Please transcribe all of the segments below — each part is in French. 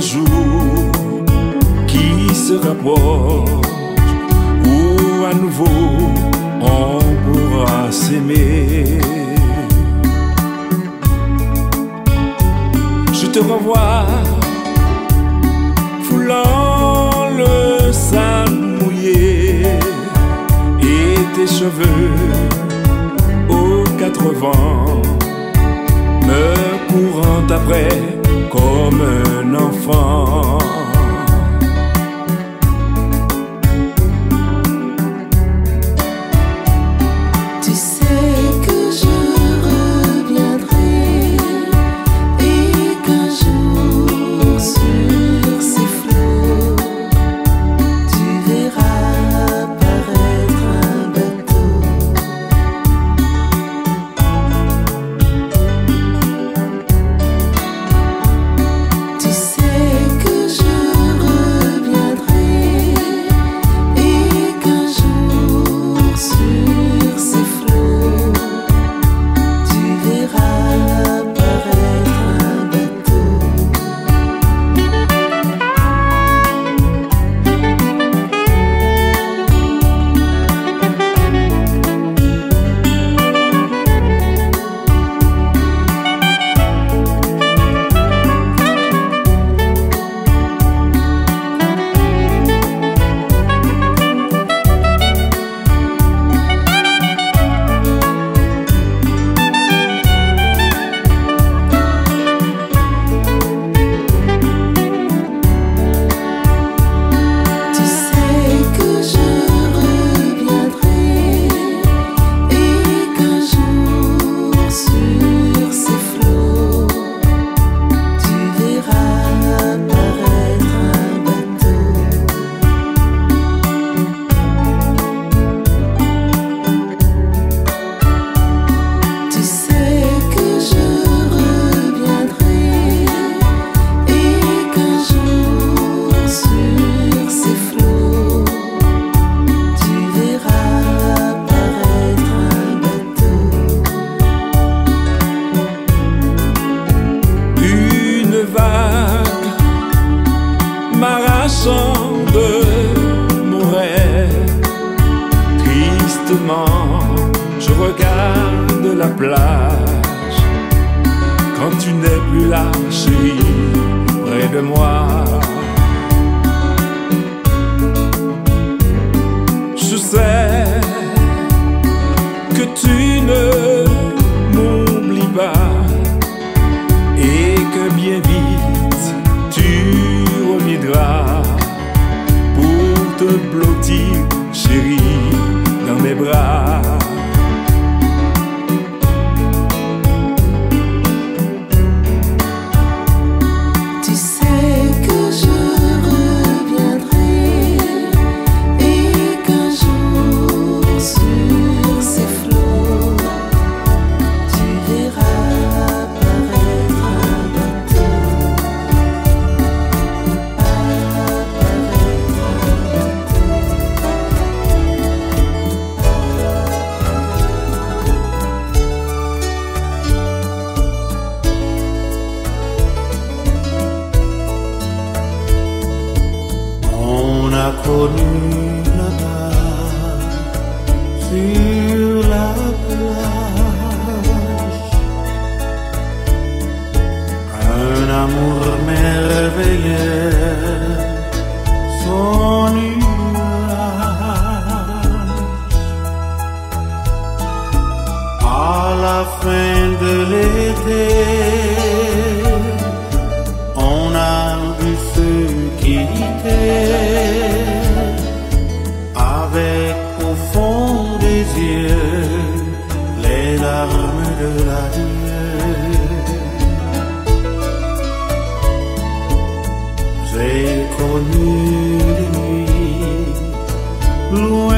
jour qui se rapproche où à nouveau on pourra s'aimer. Je te revois foulant le sable mouillé et tes cheveux aux quatre vents me courant après kommer komme fra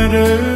murder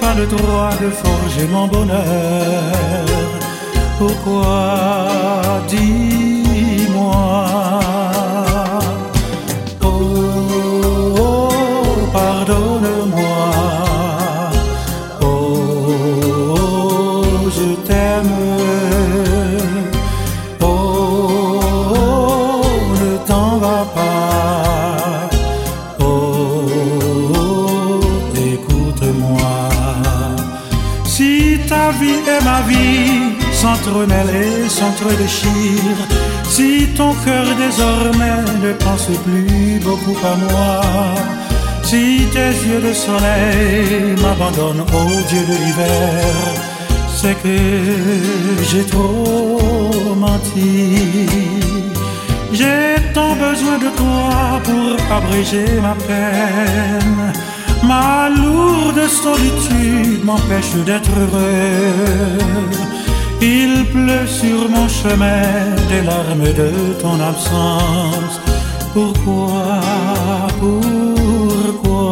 pas le droit de forger mon bonheur? Pourquoi dis-moi vie S'entremêler, s'entre-déchire Si ton cœur désormais ne pense plus beaucoup à moi Si tes yeux de soleil m'abandonnent au Dieu de l'hiver C'est que j'ai trop menti. J'ai tant besoin de toi pour abréger ma peine. Ma lourde solitude m'empêche d'être heureux il pleut sur mon chemin des larmes de ton absence. Pourquoi, pourquoi?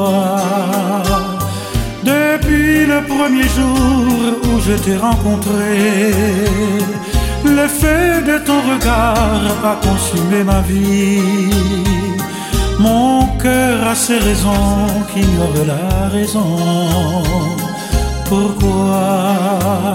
Depuis le premier jour où je t'ai rencontré, le feu de ton regard a consumé ma vie. Mon cœur a ses raisons qui ignorent la raison. Pourquoi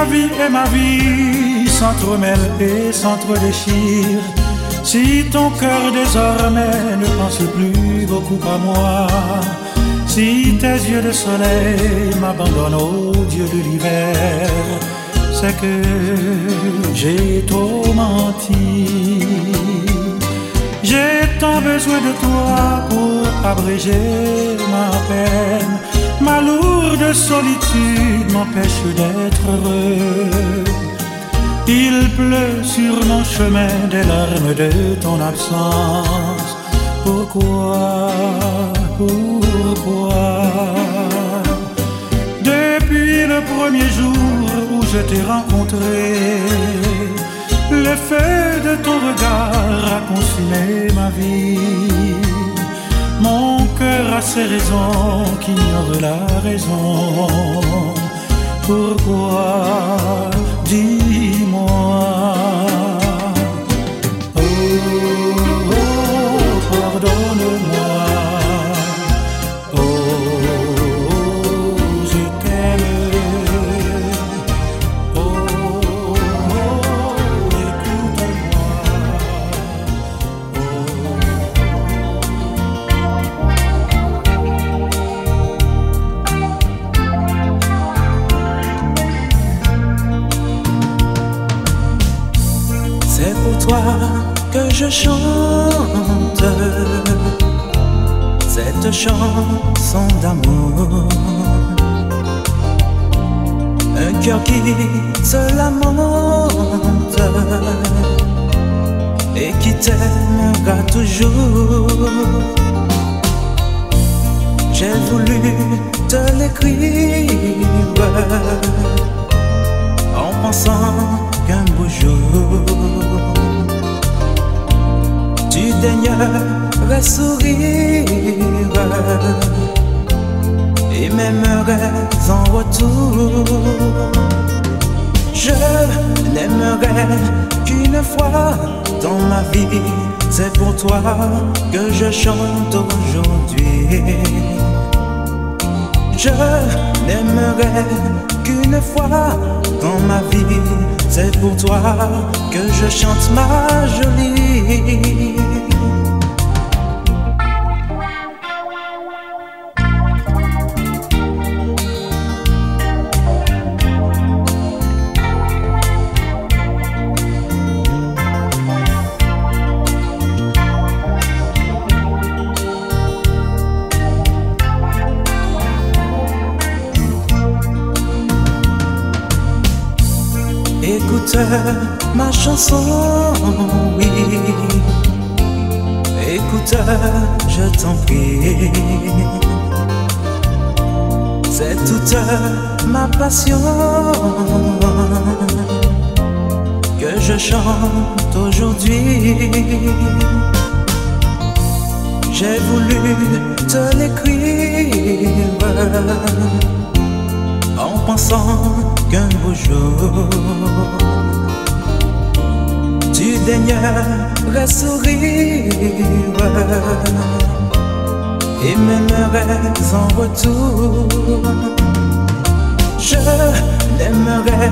ta vie est ma vie, s'entremêle et s'entre-déchire. Si ton cœur désormais ne pense plus beaucoup à moi, si tes yeux de soleil m'abandonnent au Dieu de l'hiver, c'est que j'ai trop menti. J'ai tant besoin de toi pour abréger ma peine. Ma lourde solitude m'empêche d'être heureux. Il pleut sur mon chemin des larmes de ton absence. Pourquoi, pourquoi? Depuis le premier jour où je t'ai rencontré, le feu de ton regard a consumé ma vie. Mon cœur a ses raisons qui ignorent la raison. Pourquoi Dis-moi. que je chante cette chanson d'amour. Un cœur qui se lamente et qui t'aimera toujours. J'ai voulu te l'écrire en pensant qu'un beau jour tu daignerais sourire et m'aimerais en retour. Je n'aimerais qu'une fois dans ma vie, c'est pour toi que je chante aujourd'hui. Je n'aimerais qu'une fois dans ma vie, c'est pour toi que je chante ma jolie. Ma chanson, oui. Écoute, je t'en prie. C'est toute ma passion que je chante aujourd'hui. J'ai voulu te l'écrire en pensant qu'un beau jour daignerais sourire et m'aimerais en retour. Je n'aimerais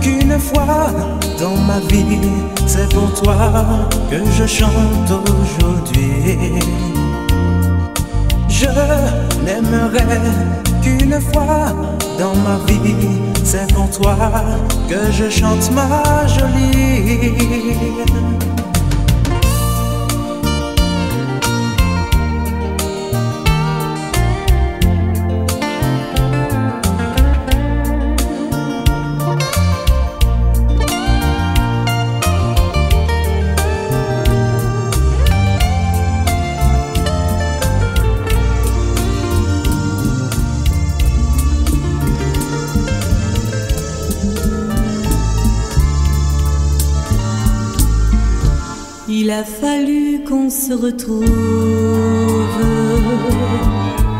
qu'une fois dans ma vie, c'est pour toi que je chante aujourd'hui. Je n'aimerais qu'une fois dans ma vie, c'est pour toi que je chante ma jolie. Se retrouve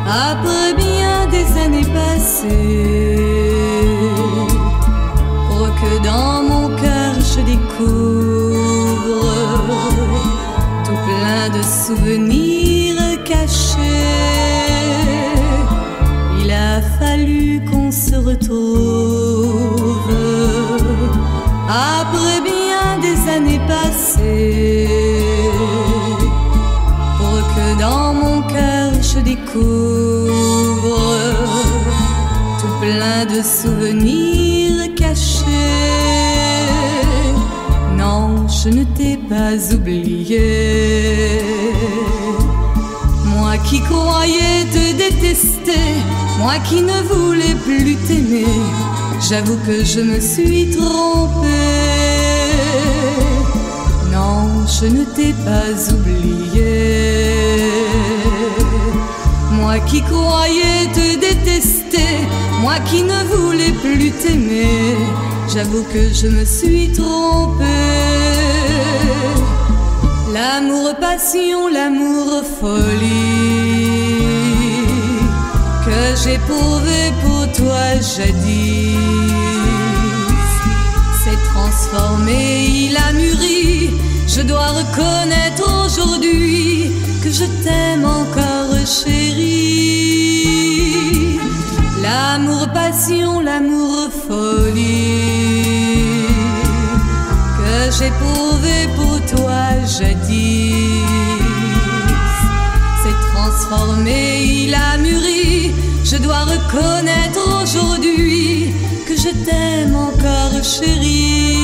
après bien des années passées pour que dans mon cœur je découvre tout plein de souvenirs cachés. Il a fallu qu'on se retrouve après bien des années passées tout plein de souvenirs cachés. Non, je ne t'ai pas oublié. Moi qui croyais te détester, moi qui ne voulais plus t'aimer, j'avoue que je me suis trompée. Non, je ne t'ai pas oublié. Moi qui croyais te détester, moi qui ne voulais plus t'aimer, j'avoue que je me suis trompée. L'amour passion, l'amour folie que j'éprouvais pour toi jadis s'est transformé, il a mûri. Je dois reconnaître aujourd'hui que je t'aime encore, chérie. L'amour passion, l'amour folie que j'éprouvais pour toi jadis s'est transformé, il a mûri. Je dois reconnaître aujourd'hui que je t'aime encore, chérie.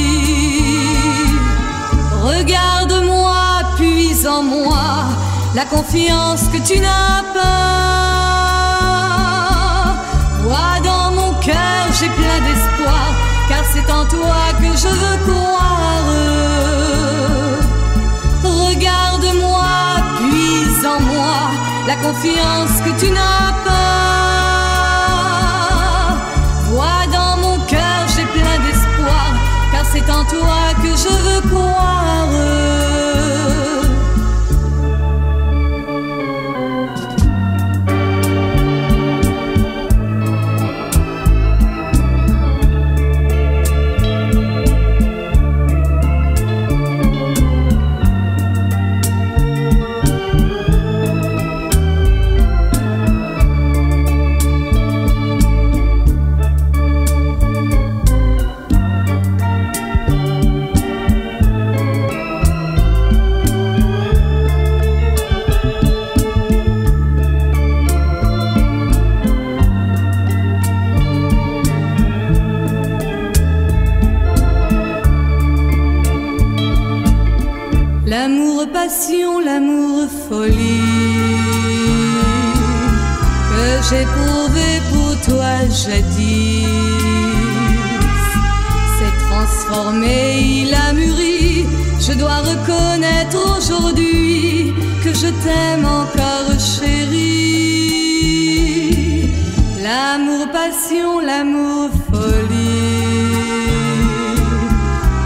Regarde-moi, puis en moi, la confiance que tu n'as pas. Vois dans mon cœur, j'ai plein d'espoir, car c'est en toi que je veux croire. Regarde-moi, puis en moi la confiance que tu n'as pas. Vois dans mon cœur, j'ai plein d'espoir, car c'est en toi que je veux croire. Jadis s'est transformé, il a mûri. Je dois reconnaître aujourd'hui que je t'aime encore, chérie. L'amour passion, l'amour folie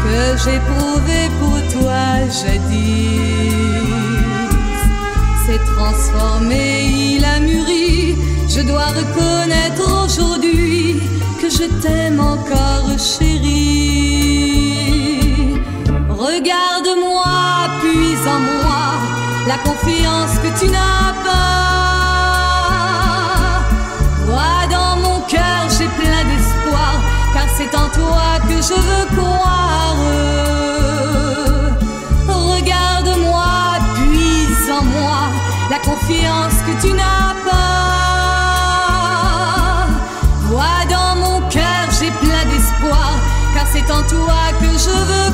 que j'ai prouvé pour toi jadis s'est transformé. Je dois reconnaître aujourd'hui que je t'aime encore, chérie. Regarde-moi, puis en moi la confiance que tu n'as pas. Vois dans mon cœur, j'ai plein d'espoir, car c'est en toi que je veux croire. Regarde-moi, puis en moi la confiance que tu n'as pas. C'est en toi que je veux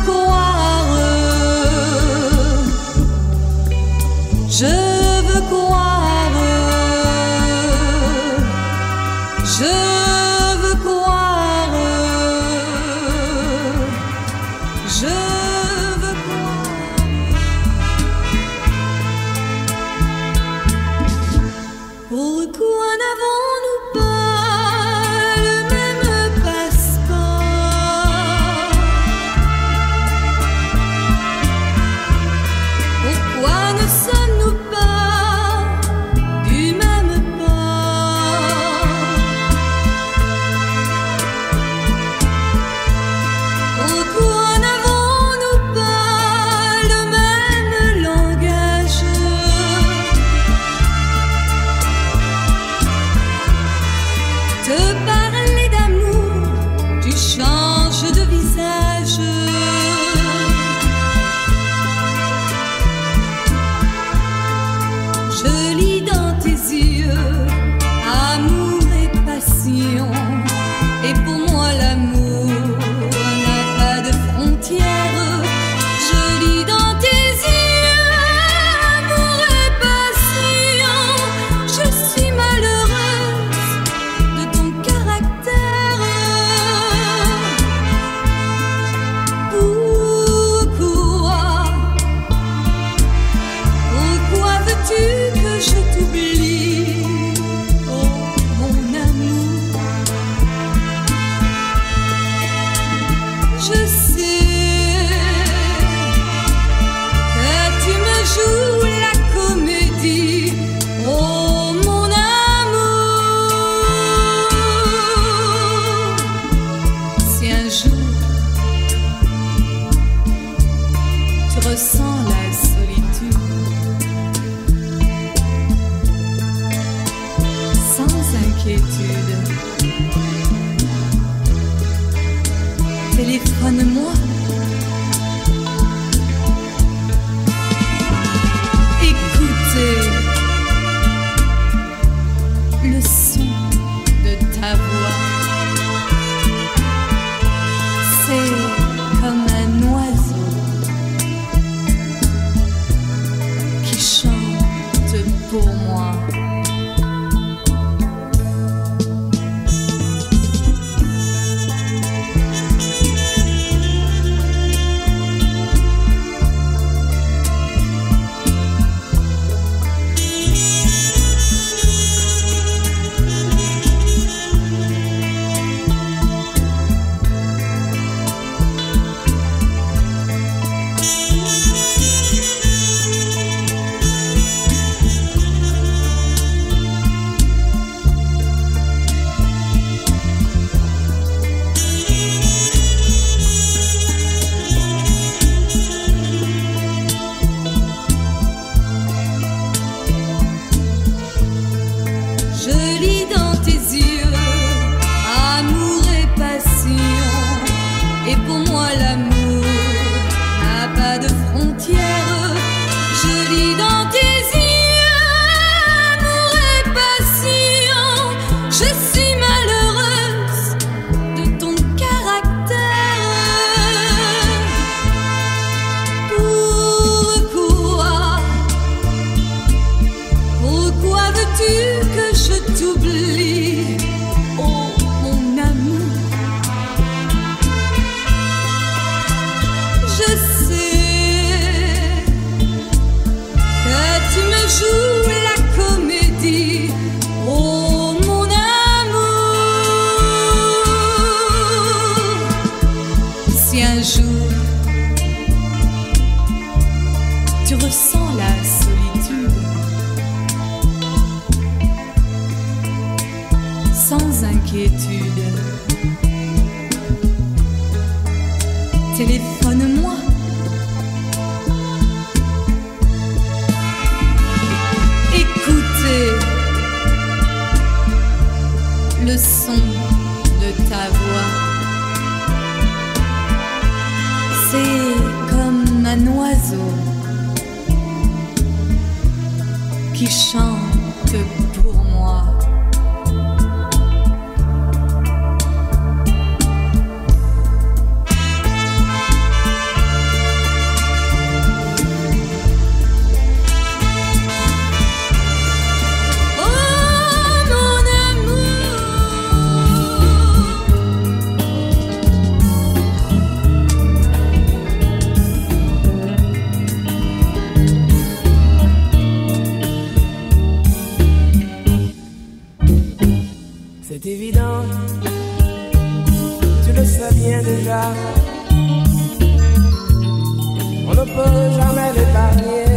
c'est évident, tu le sais bien déjà, on ne peut jamais l'épargner.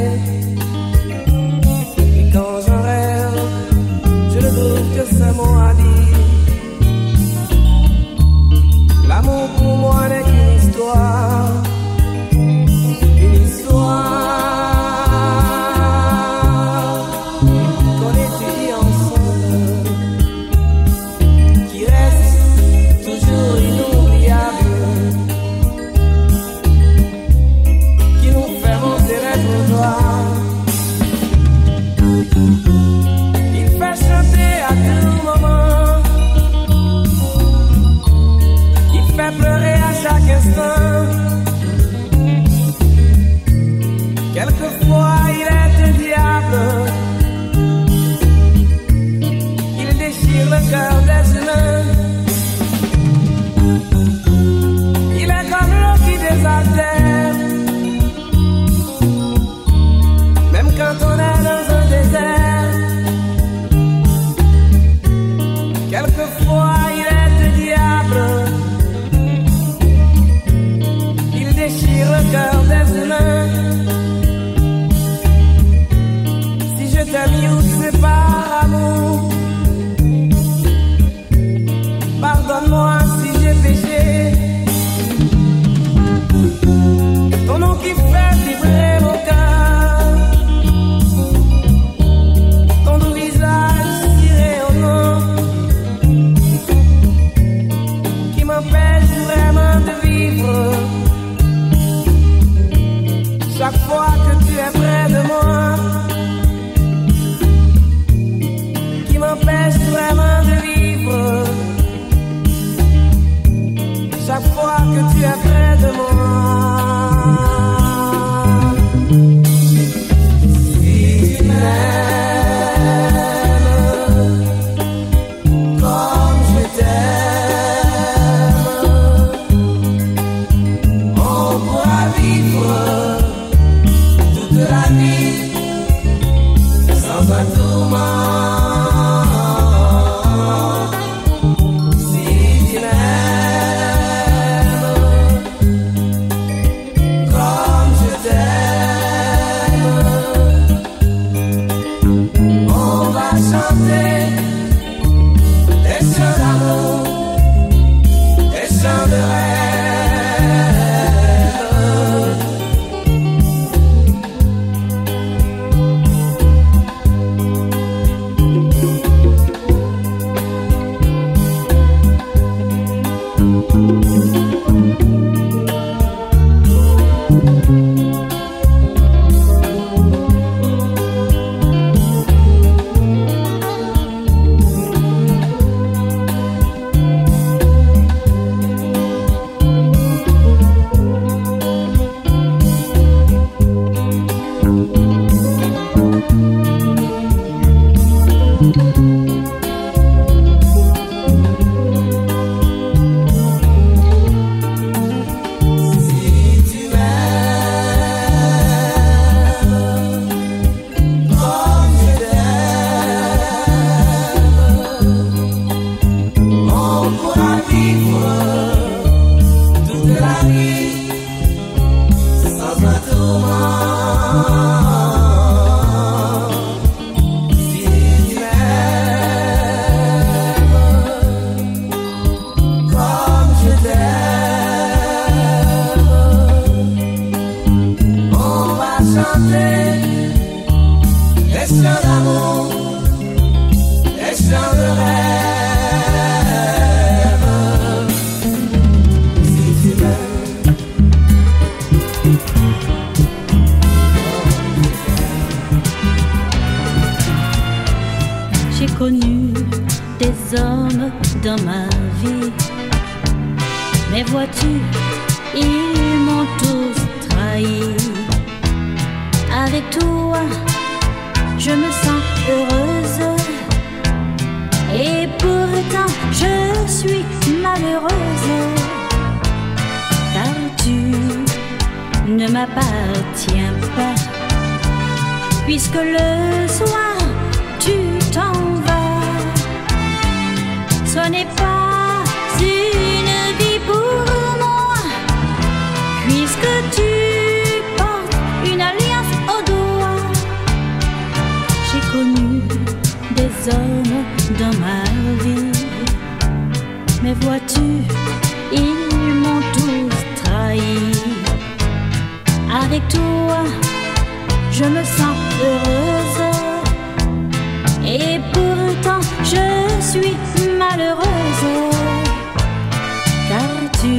m'appartient pas. Puisque le soir, tu t'en vas. Ce n'est pas une vie pour moi. Puisque tu portes une alliance au doigt. J'ai connu des hommes dans ma vie. Mais vois-tu, je me sens heureuse. Et pourtant, je suis malheureuse. Car tu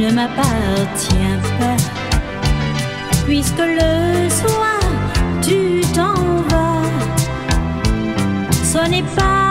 ne m'appartiens pas. Puisque le soir, tu t'en vas. Ce n'est pas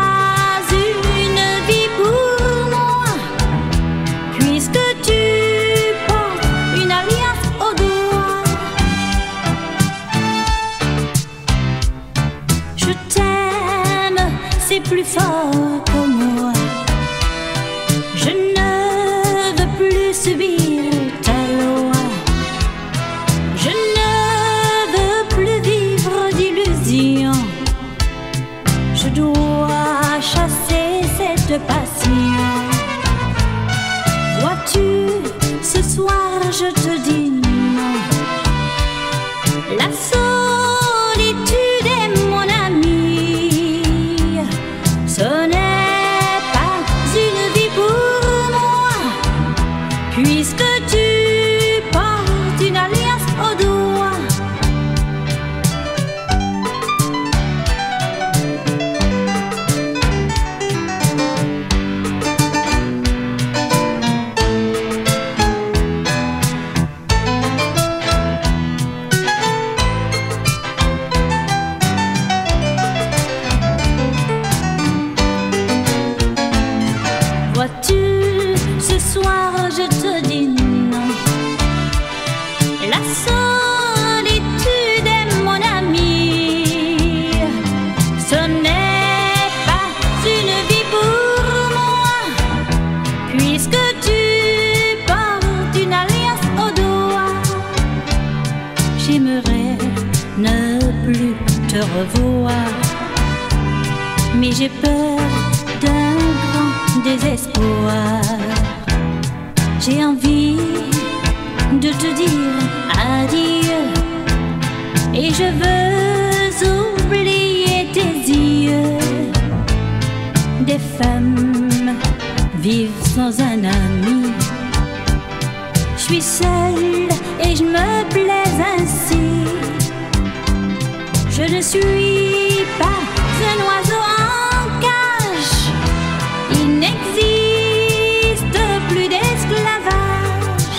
n'existe plus d'esclavage.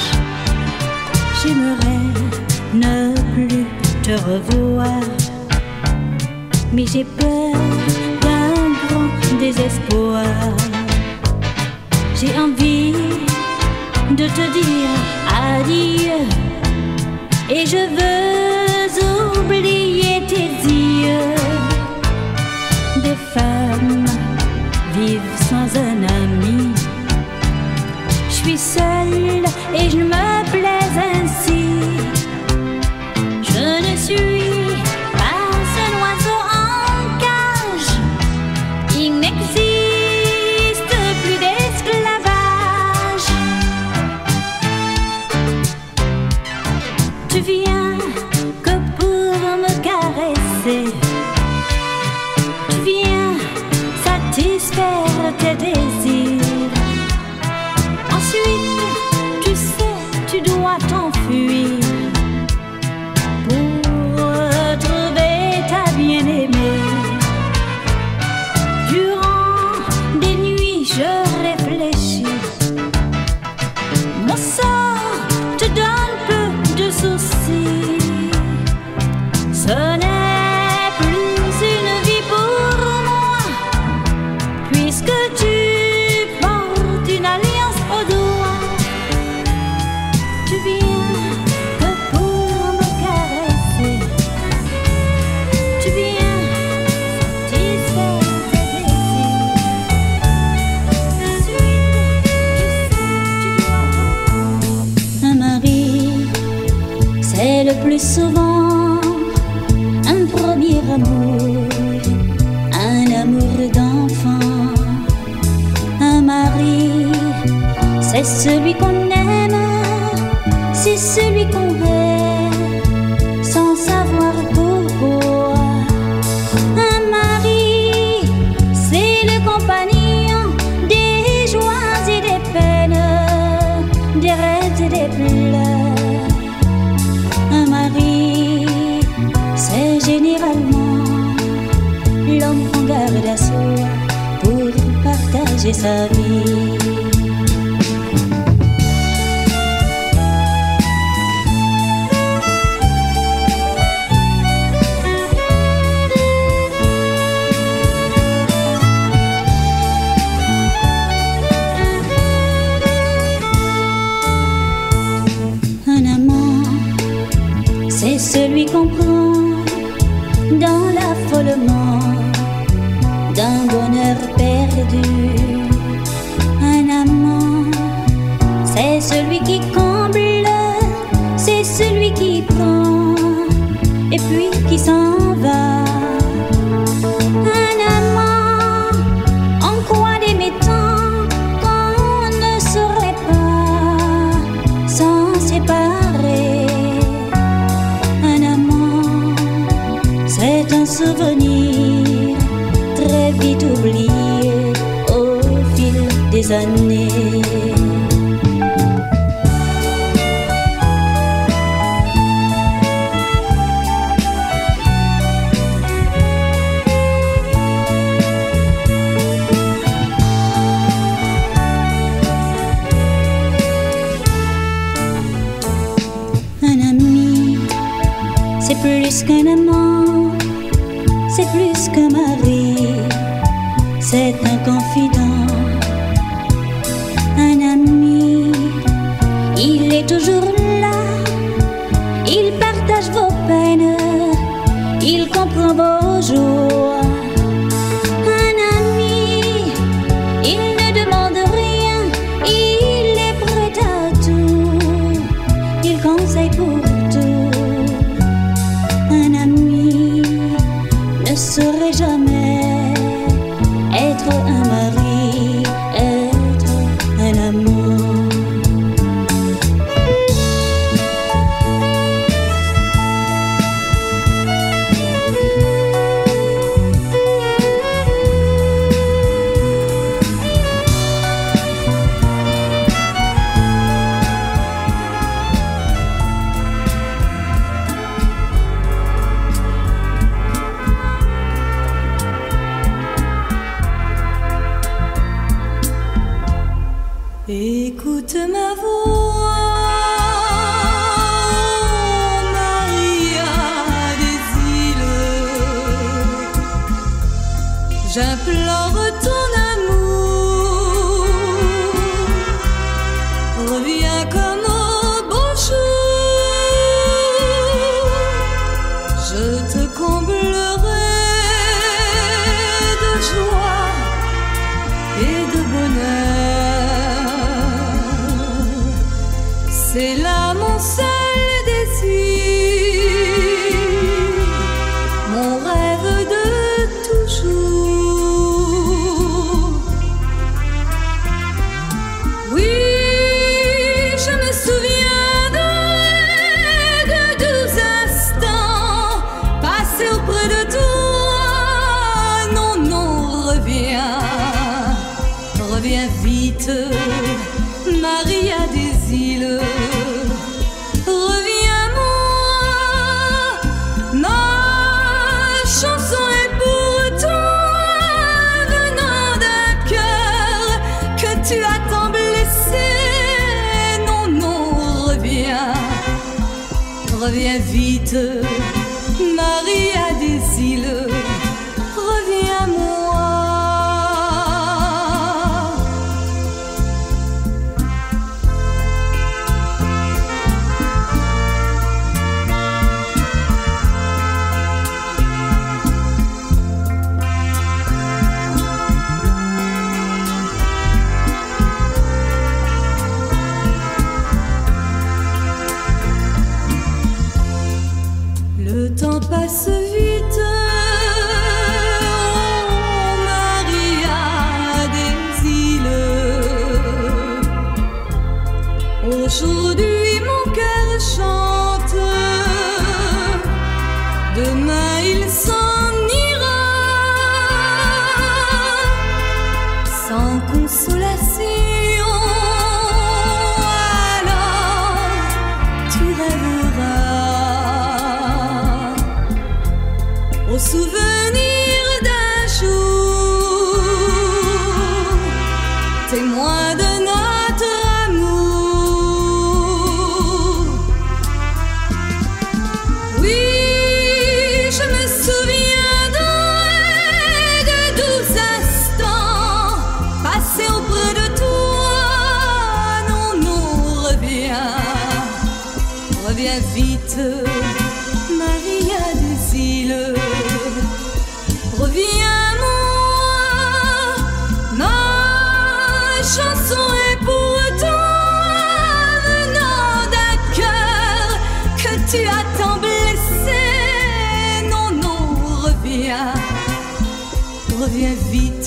J'aimerais ne plus te revoir, mais j'ai peur d'un grand désespoir. J'ai envie de te dire adieu et je veux oublier tes yeux des femmes vives sans un ami. Je suis seule et je me plais ainsi.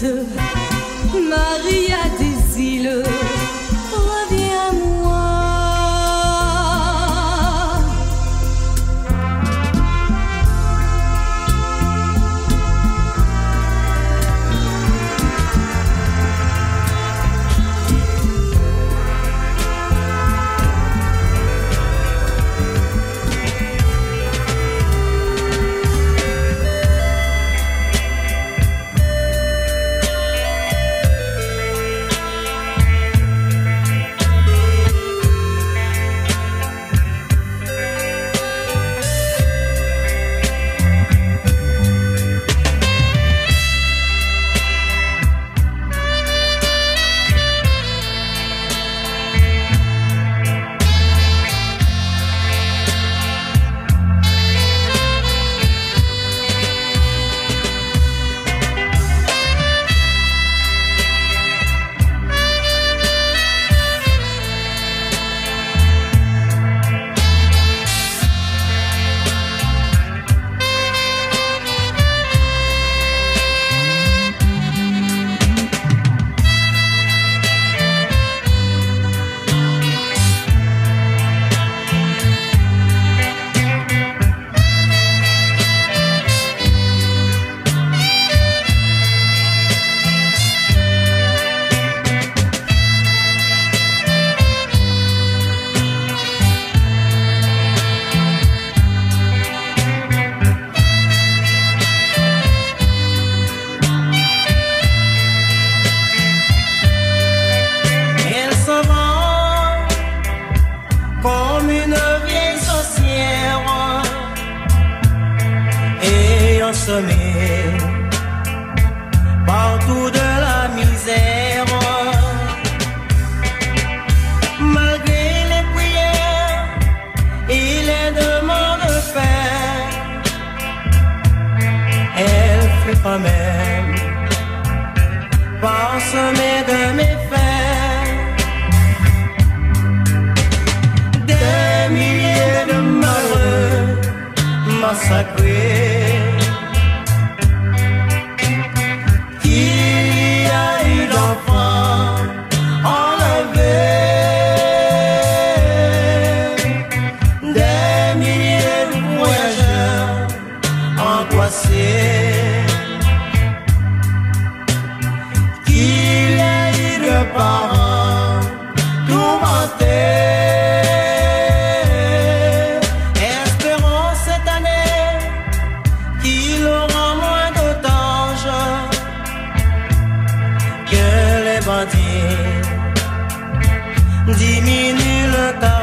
to diminuent le carnage.